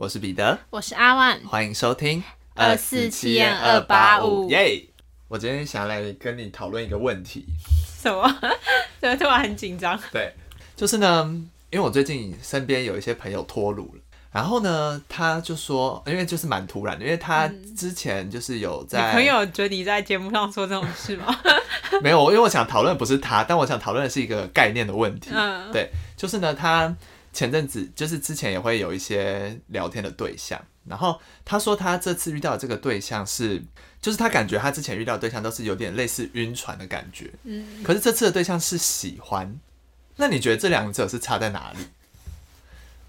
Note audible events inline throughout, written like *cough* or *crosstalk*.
我是彼得，我是阿万，欢迎收听二四七二八五耶！我今天想要来跟你讨论一个问题，什么？*laughs* 怎么突然很紧张？*laughs* 对，就是呢，因为我最近身边有一些朋友脱乳了，然后呢，他就说，因为就是蛮突然的，因为他之前就是有你在朋友觉得你在节目上说这种事吗？*laughs* 没有，因为我想讨论不是他，但我想讨论的是一个概念的问题。嗯，对，就是呢，他前阵子就是之前也会有一些聊天的对象，然后他说他这次遇到的这个对象是，就是他感觉他之前遇到的对象都是有点类似晕船的感觉，嗯，可是这次的对象是喜欢，那你觉得这两者是差在哪里？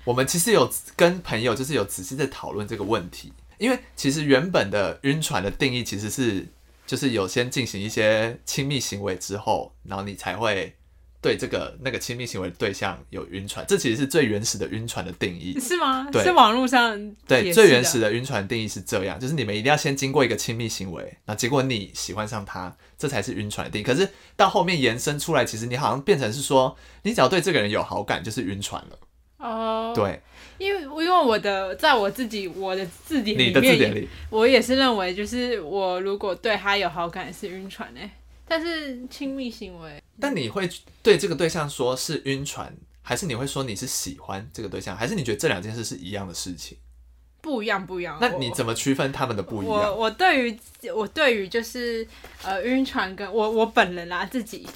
我们其实有跟朋友就是有仔细在讨论这个问题，因为其实原本的晕船的定义其实是，就是有先进行一些亲密行为之后，然后你才会对这个那个亲密行为的对象有晕船，这其实是最原始的晕船的定义。是吗？对是网络上对，最原始的晕船定义是这样，就是你们一定要先经过一个亲密行为，那结果你喜欢上他，这才是晕船的定义。可是到后面延伸出来，其实你好像变成是说，你只要对这个人有好感，就是晕船了。哦，，对，因为因为我的在我自己我的字典你里面也，的字典里，我也是认为，就是我如果对他有好感是晕船诶、但是亲密行为，但你会对这个对象说是晕船，还是你会说你是喜欢这个对象，还是你觉得这两件事是一样的事情？不一样不一样。那你怎么区分他们的不一样？我我对于我对于就是呃晕船跟我我本人啦自己，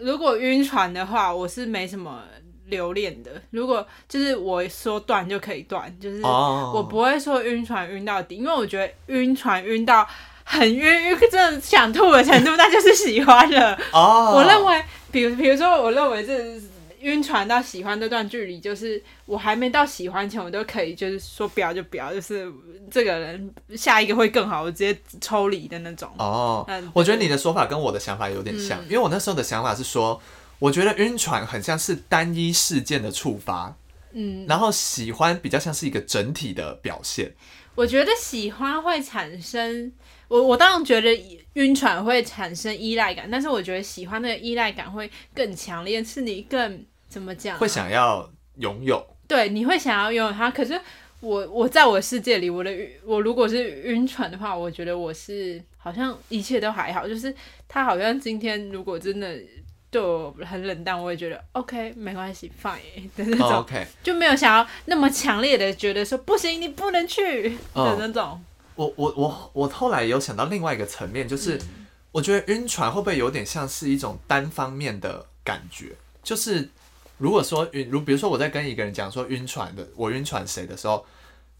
如果晕船的话，我是没什么留恋的。如果就是我说断就可以断，就是哦，我不会说晕船晕到底，因为我觉得晕船晕到很晕晕，真的想吐的程度，那就是喜欢了。哦，我认为，比如比如说，我认为这晕船到喜欢这段距离，就是我还没到喜欢前，我都可以就是说不要就不要，就是这个人下一个会更好，我直接抽离的那种。哦嗯，我觉得你的说法跟我的想法有点像，嗯因为我那时候的想法是说，我觉得晕船很像是单一事件的触发，嗯，然后喜欢比较像是一个整体的表现。我觉得喜欢会产生，我我当然觉得晕船会产生依赖感，但是我觉得喜欢的依赖感会更强烈，是你更怎么讲啊、会想要拥有，对，你会想要拥有它。可是我我在我的世界里，我的我如果是晕船的话，我觉得我是好像一切都还好，就是他好像今天如果真的对我很冷淡，我也觉得 OK 没关系 fine 的那种，就没有想要那么强烈的觉得说不行，你不能去的哦那种。我我我我后来有想到另外一个层面，就是、我觉得晕船会不会有点像是一种单方面的感觉？就是如果说晕，如比如说我在跟一个人讲说晕船的，我晕船谁的时候，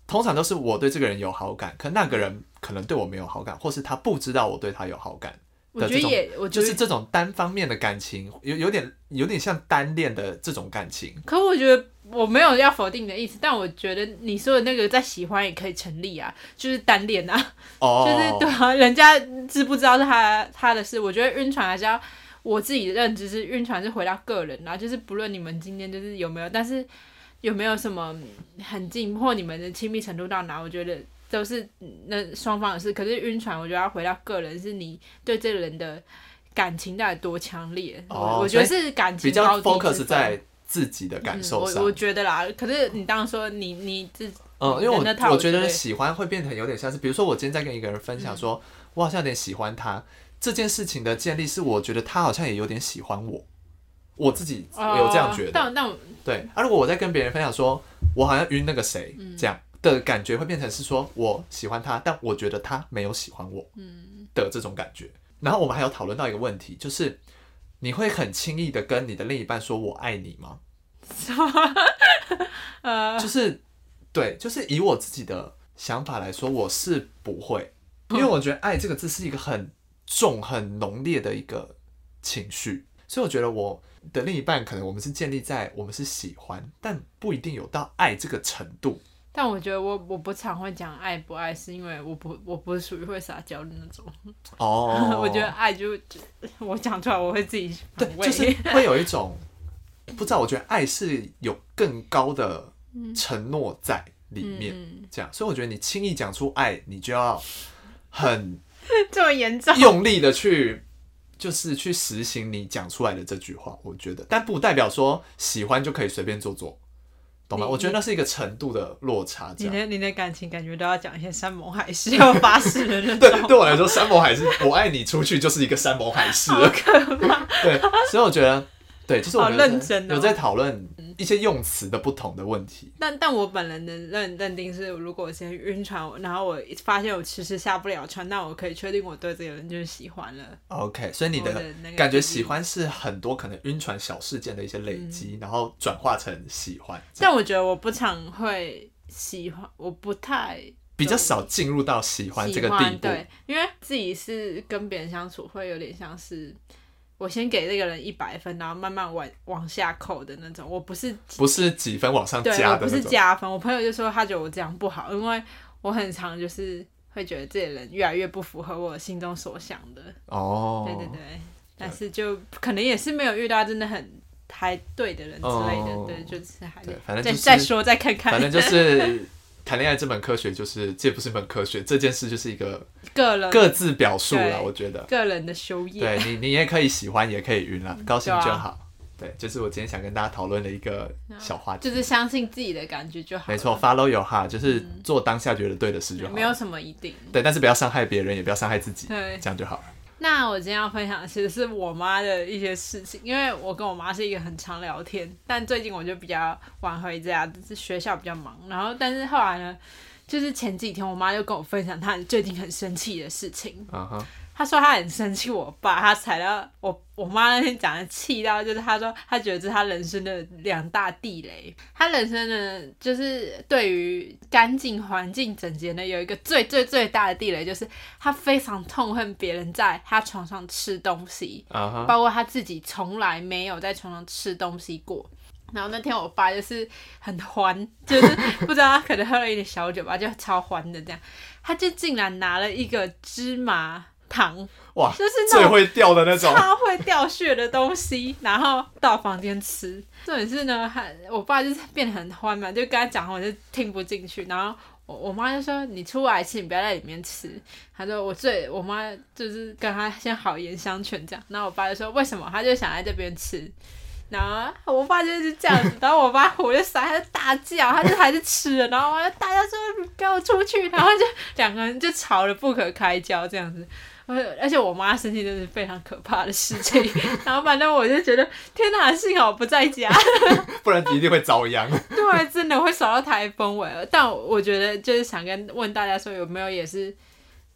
通常都是我对这个人有好感，可那个人可能对我没有好感，或是他不知道我对他有好感。我觉得也，我就是这种单方面的感情，有有点有点像单恋的这种感情。可我觉得我没有要否定你的意思，但我觉得你说的那个在喜欢也可以成立啊，就是单恋啊。哦，*laughs* 就是对啊，人家知不知道是他他的事？我觉得晕船还是要我自己的认知是晕船是回到个人啦，就是不论你们今天就是有没有，但是有没有什么很近或你们的亲密程度到哪，我觉得都是那双方的事。可是晕船，我觉得要回到个人，是你对这个人的感情到底多强烈？哦我我觉得是感情比较 focus 在自己的感受上。嗯我我觉得啦，可是你当然说你你自嗯，因为我我觉得喜欢会变成有点像是，比如说我今天在跟一个人分享说，我好像有点喜欢他这件事情的建立，是我觉得他好像也有点喜欢我，我自己有这样觉哦得。但但对，啊，如果我在跟别人分享说，我好像晕那个谁，嗯这样的感觉会变成是说我喜欢他，但我觉得他没有喜欢我，嗯的这种感觉。然后我们还有讨论到一个问题，就是你会很轻易的跟你的另一半说我爱你吗？*laughs* 呃就是对，就是以我自己的想法来说，我是不会，因为我觉得爱这个字是一个很重、很浓烈的一个情绪，所以我觉得我的另一半可能我们是建立在我们是喜欢，但不一定有到爱这个程度。但我觉得我我不常会讲爱不爱，是因为我不我不是属于会撒娇的那种。哦 *laughs* 我觉得爱就就我讲出来我会自己对就是 *laughs* 会有一种不知道，我觉得爱是有更高的承诺在里面，嗯这样，所以我觉得你轻易讲出爱，你就要很 *laughs* 这么严重。用力的去，就是去实行你讲出来的这句话。我觉得，但不代表说喜欢就可以随便做做。懂吗？我觉得那是一个程度的落差。你的你的感情感觉都要讲一些山盟海誓要发誓的那对，种，对我来说，山盟海誓，我爱你出去就是一个山盟海誓了。对，所以我觉得，对，就是我们认真哦有在讨论一些用词的不同的问题。但但我本人能认认定是，如果我先晕船，然后我发现我其实下不了船，那我可以确定我对这个人就是喜欢了。OK，所以你的感觉喜欢是很多可能晕船小事件的一些累嗯积，然后转化成喜欢，但我觉得我不常会喜欢，我不太比较少进入到喜欢这个地步。对，因为自己是跟别人相处会有点像是。我先给这个人一百分，然后慢慢往往下扣的那种。我不是不是几分往上加的不是加分。我朋友就说他觉得我这样不好，因为我很常就是会觉得这个人越来越不符合我心中所想的。哦，对对对，但是就可能也是没有遇到真的很还对的人之类的，哦对，就是还对反正就是再再说再看看，反正就是谈恋爱这门科学，就是这不是一门科学，这件事就是一个个人各自表述了。我觉得，个人的修业。对你，你也可以喜欢，也可以晕了，高兴就对啊好。对，就是我今天想跟大家讨论的一个小话题。就是相信自己的感觉就好。没错，follow your heart，就是做当下觉得对的事就好。没有什么一定。对，但是不要伤害别人，也不要伤害自己，对，这样就好了。那我今天要分享的其实是我妈的一些事情，因为我跟我妈是一个很常聊天，但最近我就比较晚回家，就是学校比较忙，然后但是后来呢，就是前几天我妈就跟我分享她最近很生气的事情，她说他很生气我爸，他踩到我我妈那天讲的气到，就是他说他觉得这是他人生的两大地雷。他人生呢，就是对于干净环境整洁呢，有一个最最最大的地雷，就是他非常痛恨别人在他床上吃东西，包括他自己从来没有在床上吃东西过。然后那天我爸就是很欢，就是不知道他可能喝了一点小酒吧，就超欢的这样，他就竟然拿了一个芝麻糖，哇，就是那种最会掉的那种。超会掉屑的东西，然后到房间吃。重点是呢，还我爸就是变得很欢嘛，就跟他讲话，我就听不进去。然后我我妈就说：“你出来吃，你不要在里面吃。”她说：“我最我妈就是跟她先好言相劝这样。”然后我爸就说：“为什么？”他就想在这边吃。然后我爸就是这样子，*laughs* 然后我爸火就撒，他就大叫，他就还是吃了，然后我就大家说你给我出去，然后就两个人就吵得不可开交这样子。而而且我妈生气真的是非常可怕的事情，然后反正我就觉得天哪，幸好我不在家，*laughs* 不然一定会遭殃。对，真的会扫到台风尾。但我觉得就是想跟问大家说，有没有也是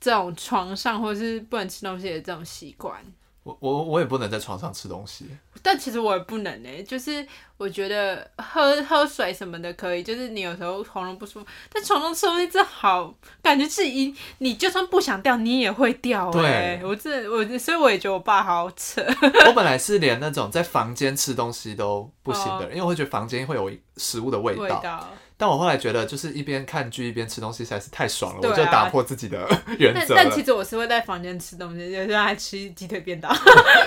这种床上或是不能吃东西的这种习惯？我我我也不能在床上吃东西。但其实我也不能呢、就是我觉得喝喝水什么的可以，就是你有时候喉咙不舒服，但床上吃东西真好，感觉自己你就算不想掉，你也会掉哎、对我这我所以我也觉得我爸好扯。*laughs* 我本来是连那种在房间吃东西都不行的人，因为我会觉得房间会有食物的味道。味道。但我后来觉得，就是一边看剧一边吃东西实在是太爽了，啊我就打破自己的 *laughs* 原但则了。但其实我是会在房间吃东西，有时候还吃鸡腿便当，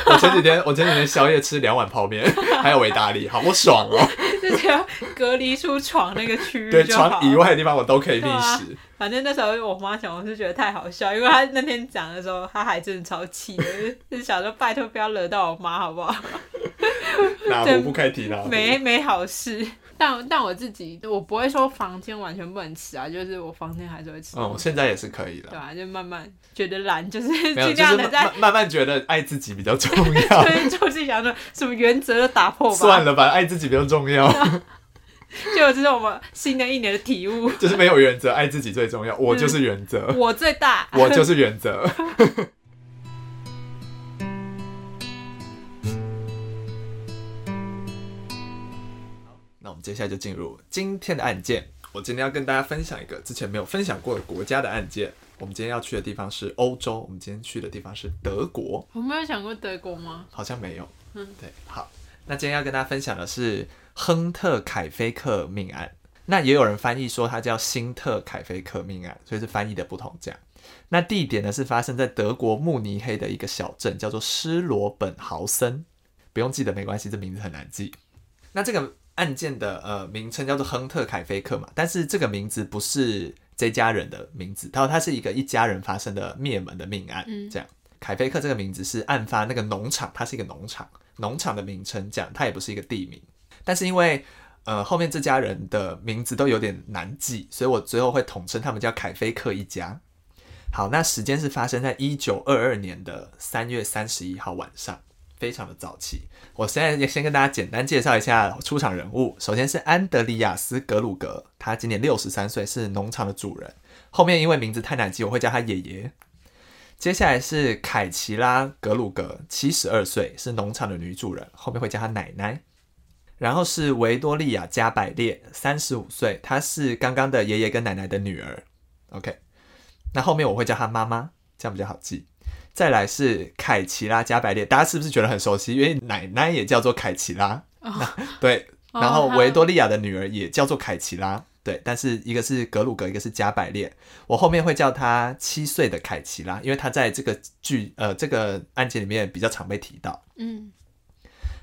我前几天我前几天宵夜吃两碗泡面，还有维达利，好不爽哦！*laughs* 就是要隔离出床那个区域对，床以外的地方我都可以觅食。反正那时候我妈讲，我是觉得太好笑，因为她那天讲的时候，她还真的超气的，就是想说拜托不要惹到我妈好不好？*laughs* 哪对壶不开提哪壶。没没好事。但但我自己，我不会说房间完全不能吃啊，就是我房间还是会吃嗯，我现在也是可以的。对啊，就慢慢觉得懒，就是，*laughs* 尽量的在慢，慢慢觉得爱自己比较重 *laughs* 要。就是就自己想说什么原则都打破吧，算了吧，爱自己比较重要。*laughs* 就这是我们新的一年的体悟，就是没有原则，爱自己最重要。我就是原则，我最大，我就是原则。们接下来就进入今天的案件。我今天要跟大家分享一个之前没有分享过的国家的案件。我们今天要去的地方是欧洲，我们今天去的地方是德国。我没有想过德国吗？好像没有。嗯，对，好，那今天要跟大家分享的是亨特凯菲克命案。那也有人翻译说它叫辛特凯菲克命案，所以是翻译的不同这样。那地点呢是发生在德国慕尼黑的一个小镇，叫做施罗本豪森。不用记得没关系，这名字很难记。那这个案件的呃名称叫做亨特凯菲克嘛，但是这个名字不是这家人的名字，它它是一个一家人发生的灭门的命案，嗯这样。凯菲克这个名字是案发那个农场，它是一个农场，农场的名称，这样它也不是一个地名。但是因为呃后面这家人的名字都有点难记，所以我最后会统称他们叫凯菲克一家。好，那时间是发生在一九二二年的三月三十一号晚上，非常的早期。我现在也先跟大家简单介绍一下出场人物。首先是安德里亚斯·格鲁格，他今年六十三岁，是农场的主人。后面因为名字太难记，我会叫他爷爷。接下来是凯奇拉·格鲁格，七十二岁，是农场的女主人，后面会叫她奶奶。然后是维多利亚·加百列，三十五岁，她是刚刚的爷爷跟奶奶的女儿。OK。那后面我会叫他妈妈，这样比较好记。再来是凯奇拉加百列，大家是不是觉得很熟悉？因为奶奶也叫做凯奇拉，对。然后维多利亚的女儿也叫做凯奇拉，对。但是一个是格鲁格，一个是加百列。我后面会叫他七岁的凯奇拉，因为他在这个剧呃这个案件里面比较常被提到。嗯。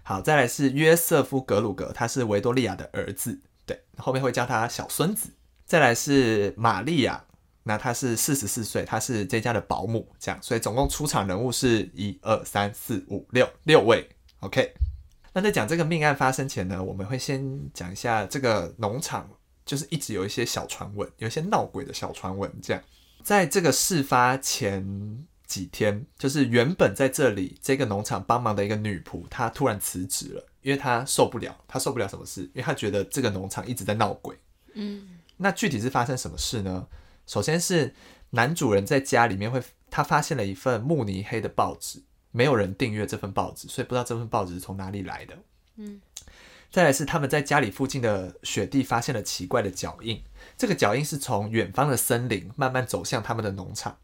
好，再来是约瑟夫格鲁格，他是维多利亚的儿子，对。后面会叫他小孙子。再来是玛利亚。那他是四十四岁，他是这家的保姆，这样，所以总共出场人物是一二三四五六六位，OK。那在讲这个命案发生前呢，我们会先讲一下这个农场，就是一直有一些小传闻，有一些闹鬼的小传闻。这样，在这个事发前几天，就是原本在这里这个农场帮忙的一个女仆，她突然辞职了，因为她受不了，她受不了什么事？因为她觉得这个农场一直在闹鬼。嗯，那具体是发生什么事呢？首先是男主人在家里面会，他发现了一份慕尼黑的报纸，没有人订阅这份报纸，所以不知道这份报纸是从哪里来的。嗯，再来是他们在家里附近的雪地发现了奇怪的脚印，这个脚印是从远方的森林慢慢走向他们的农场，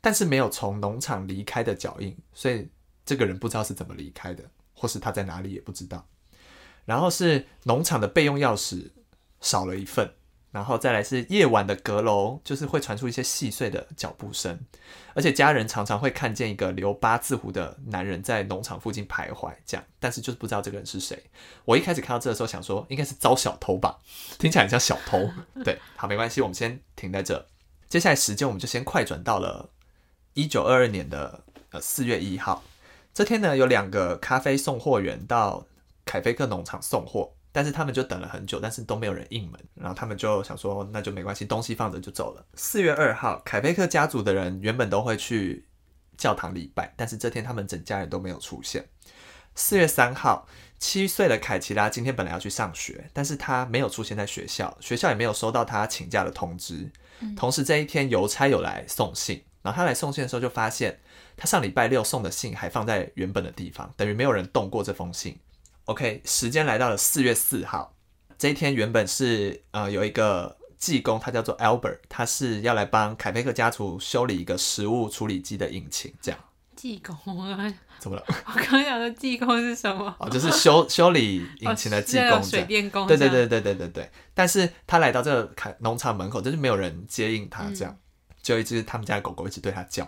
但是没有从农场离开的脚印，所以这个人不知道是怎么离开的，或是他在哪里也不知道。然后是农场的备用钥匙少了一份。然后再来是夜晚的阁楼，就是会传出一些细碎的脚步声，而且家人常常会看见一个留八字胡的男人在农场附近徘徊，这样，但是就是不知道这个人是谁。我一开始看到这的时候想说，应该是招小偷吧，听起来很像小偷。对，好，没关系，我们先停在这。接下来时间我们就先快转到了一九二二年的呃四月一号，这天呢有两个咖啡送货员到凯菲克农场送货。但是他们就等了很久，但是都没有人应门，然后他们就想说，那就没关系，东西放着就走了。四月二号，凯菲克家族的人原本都会去教堂礼拜，但是这天他们整家人都没有出现。四月三号，七岁的凯奇拉今天本来要去上学，但是他没有出现在学校，学校也没有收到他请假的通知。同时这一天邮差有来送信，然后他来送信的时候就发现，他上礼拜六送的信还放在原本的地方，等于没有人动过这封信。OK，时间来到了四月四号，这一天原本是呃有一个技工，他叫做 Albert，他是要来帮凯菲克家族修理一个食物处理机的引擎，这样。技工啊？怎么了？我刚想说技工是什么？哦，就是修 *laughs* 修理引擎的技工，水电工。对对对对对对对。但是他来到这个凯农场门口，就是没有人接应他，这样，就一只他们家的狗狗一直对他叫。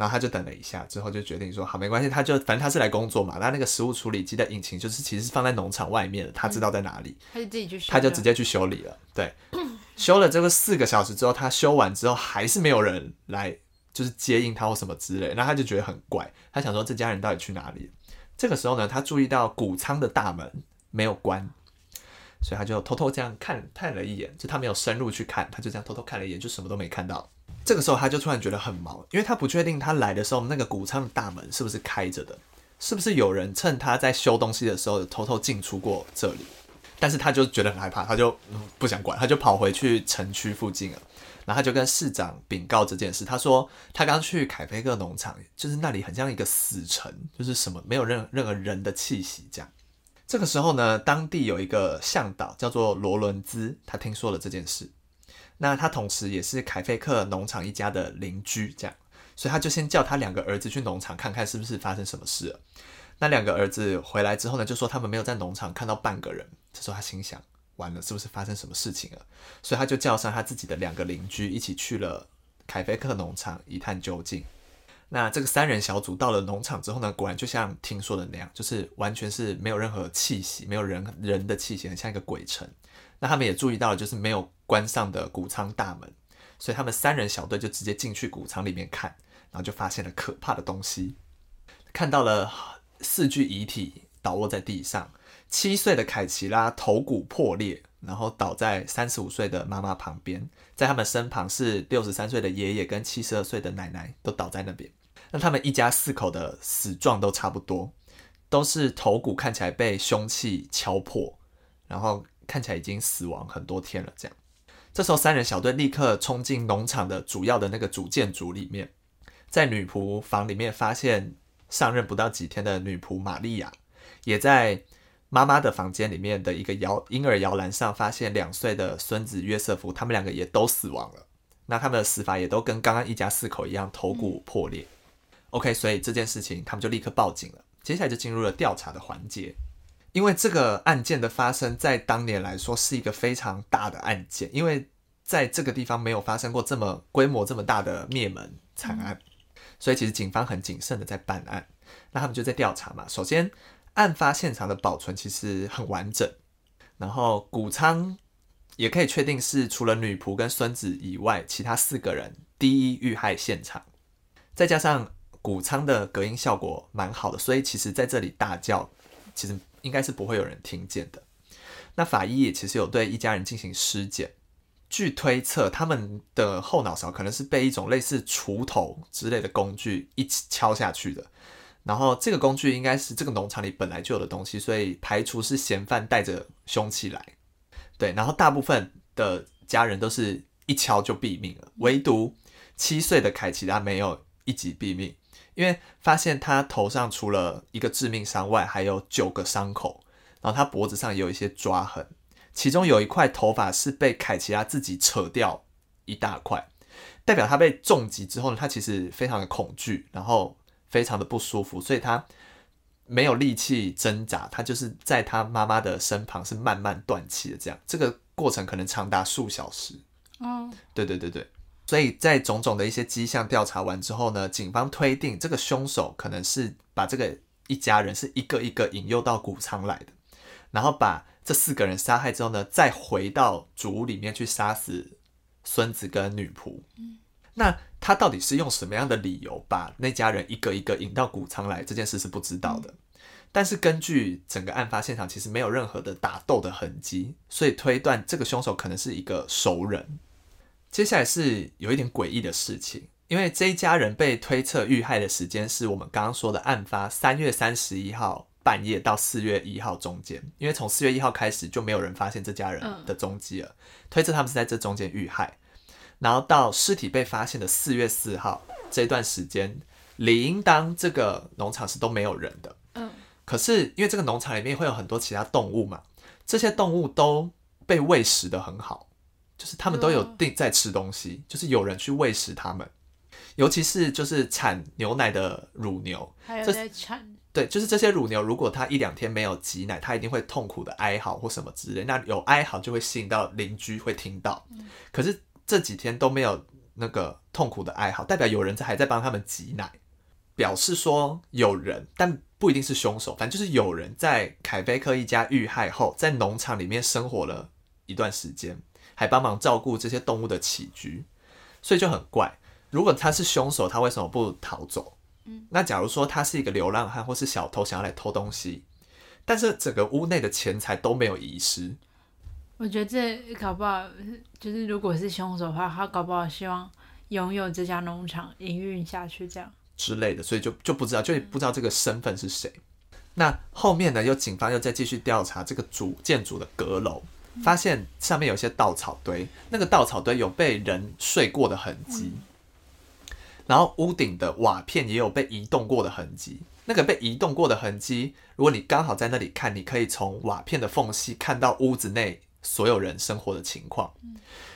然后他就等了一下，之后就决定说好没关系，他就反正他是来工作嘛。那那个食物处理机的引擎就是其实是放在农场外面的，他知道在哪里，他就自己去，他就直接去修理了。对，*laughs* 修了这个四个小时之后，他修完之后还是没有人来，就是接应他或什么之类，那他就觉得很怪，他想说这家人到底去哪里？这个时候呢，他注意到谷仓的大门没有关，所以他就偷偷这样看看了一眼，就他没有深入去看，他就这样偷偷看了一眼，就什么都没看到。这个时候他就突然觉得很毛，因为他不确定他来的时候那个谷仓的大门是不是开着的，是不是有人趁他在修东西的时候偷偷进出过这里。但是他就觉得很害怕，他就不想管，他就跑回去城区附近了。然后他就跟市长禀告这件事，他说他刚去凯菲克农场，就是那里很像一个死城，就是什么没有任任何人的气息这样。这个时候呢，当地有一个向导叫做罗伦兹，他听说了这件事。那他同时也是凯菲克农场一家的邻居，这样，所以他就先叫他两个儿子去农场看看是不是发生什么事了。那两个儿子回来之后呢，就说他们没有在农场看到半个人。这时候他心想，完了，是不是发生什么事情了？所以他就叫上他自己的两个邻居一起去了凯菲克农场一探究竟。那这个三人小组到了农场之后呢，果然就像听说的那样，就是完全是没有任何气息，没有人人的气息，很像一个鬼城。那他们也注意到了，就是没有关上的谷仓大门，所以他们三人小队就直接进去谷仓里面看，然后就发现了可怕的东西，看到了四具遗体倒卧在地上，七岁的凯奇拉头骨破裂，然后倒在三十五岁的妈妈旁边，在他们身旁是六十三岁的爷爷跟七十二岁的奶奶，都倒在那边。那他们一家四口的死状都差不多，都是头骨看起来被凶器敲破，然后看起来已经死亡很多天了。这样，这时候三人小队立刻冲进农场的主要的那个主建筑里面，在女仆房里面发现上任不到几天的女仆玛利亚，也在妈妈的房间里面的一个摇婴儿摇篮上发现两岁的孙子约瑟夫，他们两个也都死亡了。那他们的死法也都跟刚刚一家四口一样，头骨破裂。OK，所以这件事情他们就立刻报警了。接下来就进入了调查的环节，因为这个案件的发生在当年来说是一个非常大的案件，因为在这个地方没有发生过这么规模这么大的灭门惨案，所以其实警方很谨慎的在办案。那他们就在调查嘛。首先，案发现场的保存其实很完整，然后谷仓也可以确定是除了女仆跟孙子以外，其他四个人第一遇害现场，再加上。谷仓的隔音效果蛮好的，所以其实在这里大叫，其实应该是不会有人听见的。那法医也其实有对一家人进行尸检，据推测，他们的后脑勺可能是被一种类似锄头之类的工具一起敲下去的。然后这个工具应该是这个农场里本来就有的东西，所以排除是嫌犯带着凶器来。对，然后大部分的家人都是一敲就毙命了，唯独七岁的凯奇拉没有一击毙命。因为发现他头上除了一个致命伤外，还有九个伤口，然后他脖子上也有一些抓痕，其中有一块头发是被凯奇拉自己扯掉一大块，代表他被重击之后呢，他其实非常的恐惧，然后非常的不舒服，所以他没有力气挣扎，他就是在他妈妈的身旁是慢慢断气的，这样这个过程可能长达数小时。哦，对对对对。所以在种种的一些迹象调查完之后呢，警方推定这个凶手可能是把这个一家人是一个一个引诱到谷仓来的，然后把这四个人杀害之后呢，再回到主屋里面去杀死孙子跟女仆。那他到底是用什么样的理由把那家人一个一个引到谷仓来？这件事是不知道的。但是根据整个案发现场，其实没有任何的打斗的痕迹，所以推断这个凶手可能是一个熟人。接下来是有一点诡异的事情，因为这一家人被推测遇害的时间是我们刚刚说的案发三月三十一号半夜到四月一号中间，因为从四月一号开始就没有人发现这家人的踪迹了，推测他们是在这中间遇害，然后到尸体被发现的四月四号这段时间，理应当这个农场是都没有人的，嗯，可是因为这个农场里面会有很多其他动物嘛，这些动物都被喂食的很好。就是他们都有定在吃东西，就是有人去喂食他们，尤其是就是产牛奶的乳牛，还有在产，对，就是这些乳牛，如果它一两天没有挤奶，它一定会痛苦的哀嚎或什么之类。那有哀嚎就会吸引到邻居会听到，可是这几天都没有那个痛苦的哀嚎，代表有人在还在帮他们挤奶，表示说有人，但不一定是凶手，反正就是有人在凯菲克一家遇害后，在农场里面生活了一段时间。还帮忙照顾这些动物的起居，所以就很怪。如果他是凶手，他为什么不逃走？嗯，那假如说他是一个流浪汉或是小偷，想要来偷东西，但是整个屋内的钱财都没有遗失，我觉得这搞不好就是，如果是凶手的话，他搞不好希望拥有这家农场营运下去，这样之类的，所以就就不知道，就不知道这个身份是谁。那后面呢，又警方又再继续调查这个主建筑的阁楼。发现上面有些稻草堆，那个稻草堆有被人睡过的痕迹，然后屋顶的瓦片也有被移动过的痕迹。那个被移动过的痕迹，如果你刚好在那里看，你可以从瓦片的缝隙看到屋子内所有人生活的情况。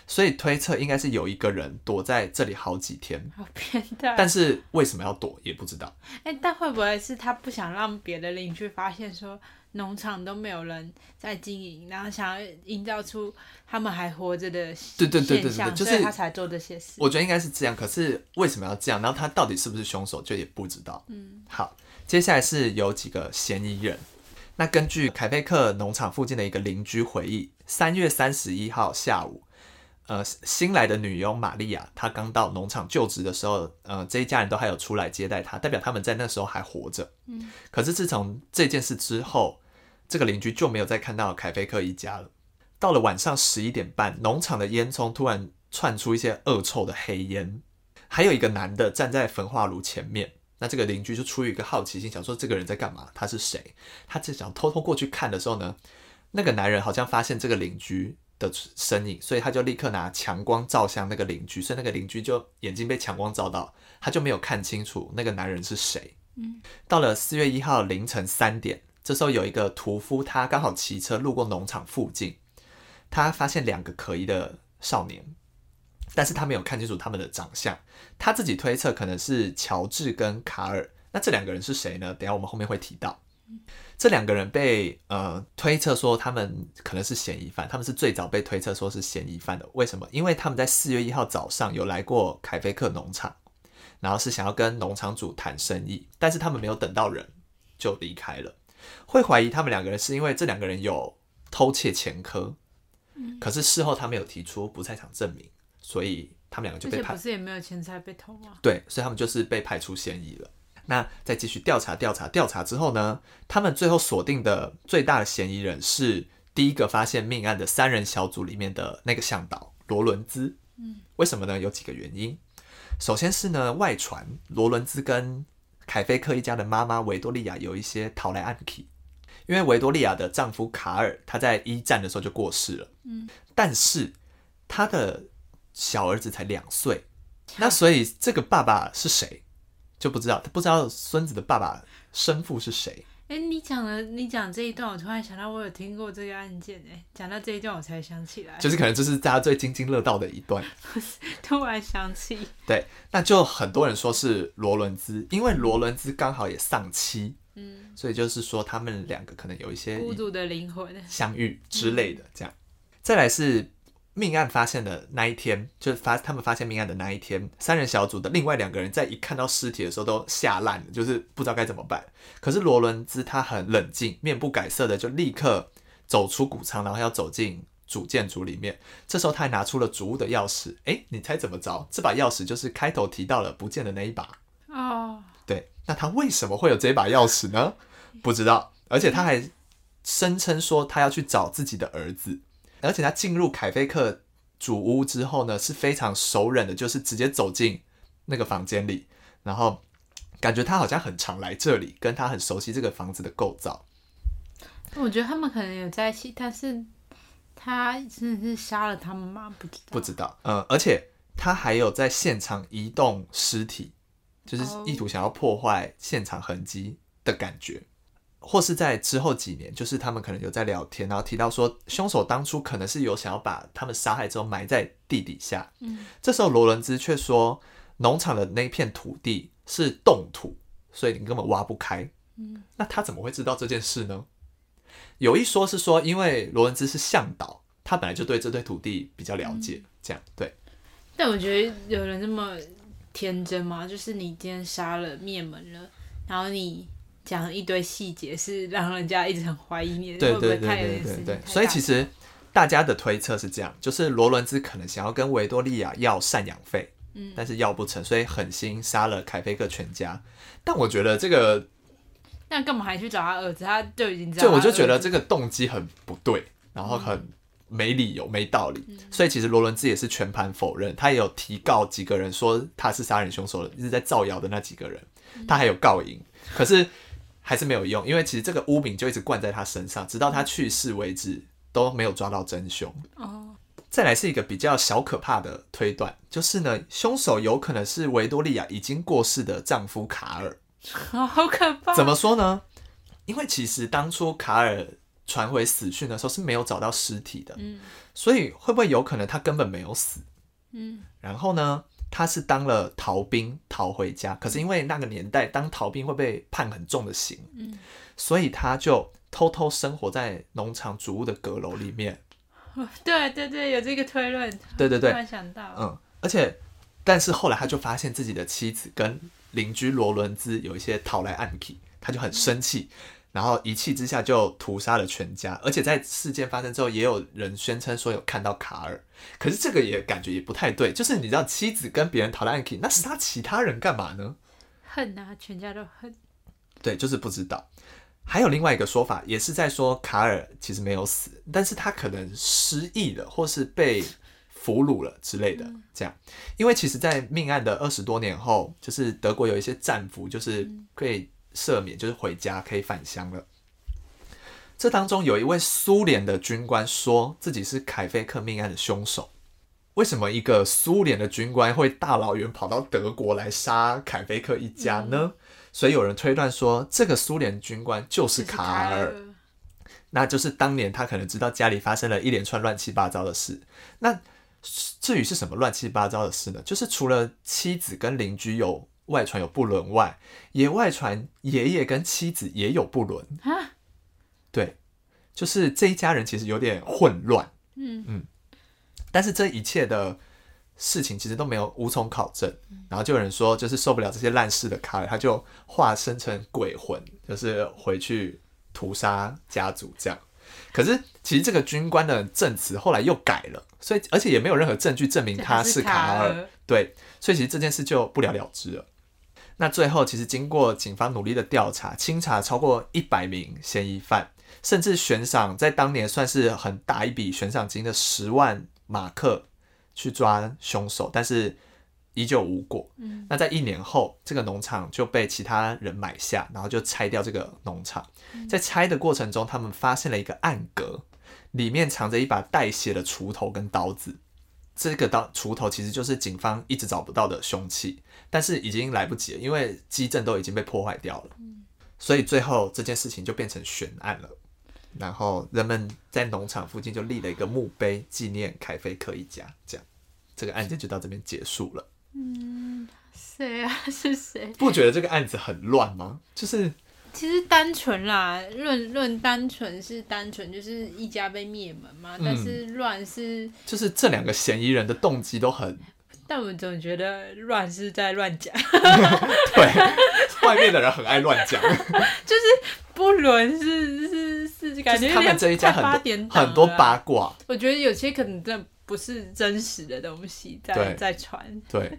所以推测应该是有一个人躲在这里好几天，好变态。但是为什么要躲也不知道。哎，但会不会是他不想让别的邻居发现说？农场都没有人在经营，然后想要营造出他们还活着的对对对对对，就是他才做这些事。我觉得应该是这样，可是为什么要这样？然后他到底是不是凶手，就也不知道。嗯，好，接下来是有几个嫌疑人。那根据凯菲克农场附近的一个邻居回忆，三月三十一号下午，呃，新来的女佣玛利亚，她刚到农场就职的时候，呃，这一家人都还有出来接待她，代表他们在那时候还活着。嗯，可是自从这件事之后。这个邻居就没有再看到凯菲克一家了。到了晚上十一点半，农场的烟囱突然窜出一些恶臭的黑烟，还有一个男的站在焚化炉前面。那这个邻居就出于一个好奇心，想说这个人在干嘛？他是谁？他正想偷偷过去看的时候呢，那个男人好像发现这个邻居的身影，所以他就立刻拿强光照向那个邻居，所以那个邻居就眼睛被强光照到，他就没有看清楚那个男人是谁。嗯，到了四月一号凌晨三点，这时候有一个屠夫，他刚好骑车路过农场附近，他发现两个可疑的少年，但是他没有看清楚他们的长相，他自己推测可能是乔治跟卡尔。那这两个人是谁呢？等下我们后面会提到。这两个人被呃推测说他们可能是嫌疑犯，他们是最早被推测说是嫌疑犯的。为什么？因为他们在四月一号早上有来过凯菲克农场，然后是想要跟农场主谈生意，但是他们没有等到人就离开了。会怀疑他们两个人是因为这两个人有偷窃前科，可是事后他们有提出不在场证明，所以他们两个就被判不是也没有钱财被偷吗？对，所以他们就是被排除嫌疑了。那再继续调查调查调查之后呢，他们最后锁定的最大的嫌疑人是第一个发现命案的三人小组里面的那个向导罗伦兹。嗯，为什么呢？有几个原因。首先是呢，外传罗伦兹跟凯菲克一家的妈妈维多利亚有一些逃来暗体，因为维多利亚的丈夫卡尔他在一战的时候就过世了。嗯，但是他的小儿子才两岁，那所以这个爸爸是谁就不知道，他不知道孙子的爸爸生父是谁。哎、你讲了，你讲这一段，我突然想到，我有听过这个案件哎，讲到这一段我才想起来，就是可能这是大家最津津乐道的一段。*laughs* 突然想起，对，那就很多人说是罗伦兹，因为罗伦兹刚好也丧妻，嗯，所以就是说他们两个可能有一些孤独的灵魂，相遇之类的，这样。再来是命案发现的那一天，就是发他们发现命案的那一天，三人小组的另外两个人在一看到尸体的时候都吓烂了，就是不知道该怎么办。可是罗伦兹他很冷静，面不改色的就立刻走出谷仓，然后要走进主建筑里面。这时候他还拿出了主屋的钥匙，诶，你猜怎么着？这把钥匙就是开头提到了不见的那一把。哦，对，那他为什么会有这把钥匙呢？不知道，而且他还声称说他要去找自己的儿子，而且他进入凯菲克主屋之后呢，是非常熟稔的，就是直接走进那个房间里，然后感觉他好像很常来这里，跟他很熟悉这个房子的构造。我觉得他们可能有在一起，但是他真的是杀了他们吗？不知道，不知道，嗯，而且他还有在现场移动尸体，就是哦意图想要破坏现场痕迹的感觉，或是在之后几年，就是他们可能有在聊天，然后提到说凶手当初可能是有想要把他们杀害之后埋在地底下，嗯，这时候罗伦兹却说农场的那片土地是冻土，所以你根本挖不开，嗯，那他怎么会知道这件事呢？有一说是说，因为罗伦兹是向导，他本来就对这对土地比较了解，这样对。但我觉得有人这么天真吗？就是你今天杀了灭门了，然后你讲一堆细节，是让人家一直很怀疑你对对对对对所以其实大家的推测是这样，就是罗伦兹可能想要跟维多利亚要赡养费，嗯但是要不成，所以狠心杀了凯菲克全家。但我觉得这个，那干嘛还去找他儿子？他就已经。就我就觉得这个动机很不对，然后很没理由、没道理。所以其实罗伦兹也是全盘否认，他也有提告几个人说他是杀人凶手的，一直在造谣的那几个人，他还有告赢，可是还是没有用，因为其实这个污名就一直灌在他身上，直到他去世为止都没有抓到真凶。哦，再来是一个比较小可怕的推断，就是呢，凶手有可能是维多利亚已经过世的丈夫卡尔。好可怕。怎么说呢？因为其实当初卡尔传回死讯的时候是没有找到尸体的，嗯所以会不会有可能他根本没有死？嗯然后呢，他是当了逃兵逃回家，可是因为那个年代当逃兵会被判很重的刑，嗯，所以他就偷偷生活在农场主屋的阁楼里面。*laughs* 对对对，有这个推论。对对对突然想到，嗯，而且，但是后来他就发现自己的妻子跟邻居罗伦兹有一些讨来暗器，他就很生气，然后一气之下就屠杀了全家。而且在事件发生之后，也有人宣称说有看到卡尔，可是这个也感觉也不太对，就是你知道妻子跟别人讨来暗器，那杀其他人干嘛呢？恨啊，全家都恨。对，就是不知道。还有另外一个说法，也是在说卡尔其实没有死，但是他可能失忆了，或是被俘虏了之类的。这样，因为其实，在命案的二十多年后，就是德国有一些战俘，就是可以赦免，就是回家可以返乡了。这当中有一位苏联的军官说自己是凯菲克命案的凶手。为什么一个苏联的军官会大老远跑到德国来杀凯菲克一家呢？所以有人推断说，这个苏联军官就是卡尔，那就是当年他可能知道家里发生了一连串乱七八糟的事。那至于是什么乱七八糟的事呢？就是除了妻子跟邻居有外传有不伦外，也外传爷爷跟妻子也有不伦啊。对，就是这一家人其实有点混乱。嗯嗯。但是这一切的事情其实都没有无从考证，然后就有人说，就是受不了这些烂事的卡尔，他就化身成鬼魂，就是回去屠杀家族这样。可是其实这个军官的证词后来又改了，所以而且也没有任何证据证明他是卡尔，对，所以其实这件事就不了了之了。那最后其实经过警方努力的调查，清查超过一百名嫌疑犯，甚至悬赏在当年算是很大一笔悬赏金的十万。马克去抓凶手，但是依旧无果。嗯，那在一年后，这个农场就被其他人买下，然后就拆掉这个农场。在拆的过程中，他们发现了一个暗格，里面藏着一把带血的锄头跟刀子。这个刀锄头其实就是警方一直找不到的凶器，但是已经来不及了，因为基证都已经被破坏掉了。嗯，所以最后这件事情就变成悬案了。然后人们在农场附近就立了一个墓碑，纪念凯菲克一家。这样，这个案件就到这边结束了。嗯，谁啊？是谁？不觉得这个案子很乱吗？就是其实单纯啦，论论单纯是单纯，就是一家被灭门嘛。但是乱是，就是这两个嫌疑人的动机都很。但我总觉得乱是在乱讲。*laughs* 对，外面的人很爱乱讲。就是不伦是是是。感觉他们这一家很多很多八卦，我觉得有些可能真的不是真实的东西在在传，对，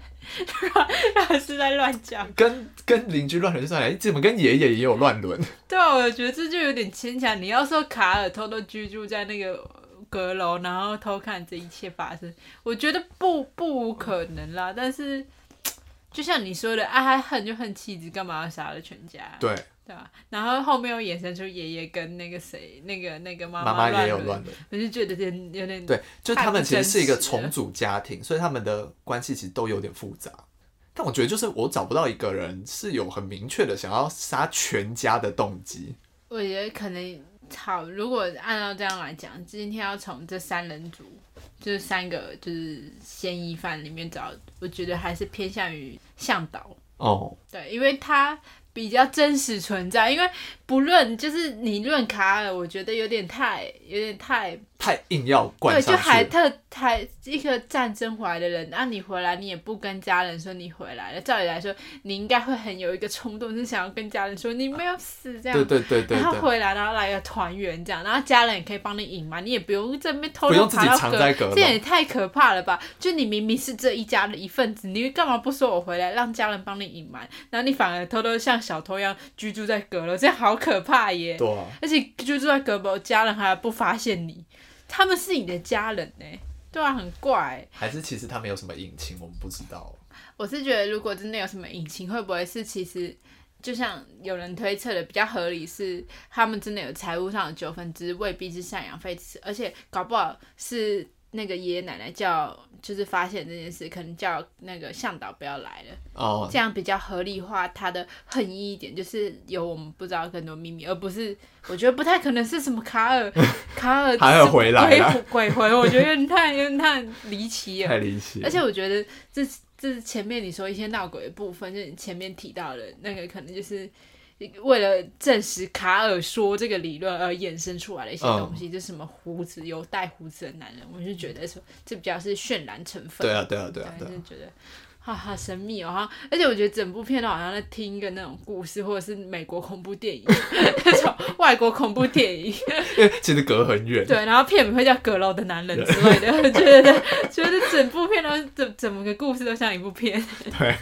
*laughs* 乱是在乱讲，跟跟邻居乱伦就算了，怎么跟爷爷也有乱伦？对啊，我觉得这就有点牵强。你要说卡尔偷偷居住在那个阁楼，然后偷看这一切发生，我觉得不不可能啦。但是就像你说的，爱恨就恨妻子，干嘛要杀了全家？对。对吧？然后后面又衍生出爷爷跟那个谁，那个那个妈妈也有乱伦，我就觉得有点有点对，就他们其实是一个重组家庭，所以他们的关系其实都有点复杂。但我觉得就是我找不到一个人是有很明确的想要杀全家的动机。我觉得可能好，如果按照这样来讲，今天要从这三人组，就是三个就是嫌疑犯里面找，我觉得还是偏向于向导哦，对，因为他。比较真实存在，因为不论就是你论卡尔，我觉得有点太有点太太硬要灌对，就还特还一个战争回来的人，那你回来你也不跟家人说你回来了，照理来说你应该会很有一个冲动，是想要跟家人说你没有死这样，对对对对，然后回来然后来个团圆这样，然后家人也可以帮你隐瞒，你也不用这边偷偷爬到阁，这也太可怕了吧？就你明明是这一家的一份子，你干嘛不说我回来，让家人帮你隐瞒，然后你反而偷偷像。小偷一样居住在阁楼，这样好可怕耶！对，而且居住在阁楼，家人还不发现你，他们是你的家人呢，对啊，很怪。还是其实他们有什么隐情，我们不知道。我是觉得，如果真的有什么隐情，会不会是其实就像有人推测的比较合理，是他们真的有财务上的纠纷，只是未必是赡养费，而且搞不好是那个爷爷奶奶叫。就是发现这件事，可能叫那个向导不要来了，哦，这样比较合理化他的恨意一点，就是有我们不知道更多秘密，而不是我觉得不太可能是什么卡尔 *laughs* 卡尔卡尔回来鬼鬼魂，我觉得有点太有点太离奇了，*laughs* 太离奇。而且我觉得这这前面你说一些闹鬼的部分，就是前面提到的那个，可能就是。为了证实卡尔说这个理论而衍生出来的一些东西，就什么胡子有带胡子的男人，我就觉得说这比较是渲染成分。对啊，对啊，对啊，就觉得哈哈神秘哦哈！而且我觉得整部片都好像在听一个那种故事，或者是美国恐怖电影 *laughs* 那种外国恐怖电影，*laughs* 其实隔很远。对，然后片名会叫《阁楼的男人》之类的，觉得觉得整部片都怎怎么个故事都像一部片。*laughs* 对。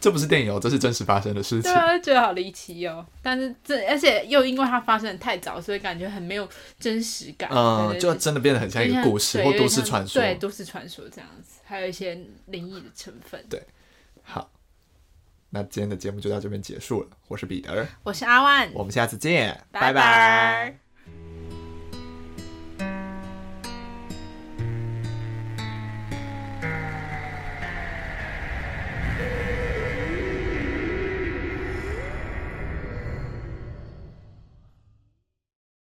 这不是电影哦，这是真实发生的事情对。啊，就觉得好离奇哦。但是这而且又因为它发生的太早，所以感觉很没有真实感。嗯，就真的变得很像一个故事或都市传说。对，都市传说这样子，还有一些灵异的成分。对好，那今天的节目就到这边结束了。我是彼得，我是阿万，我们下次见，拜拜。拜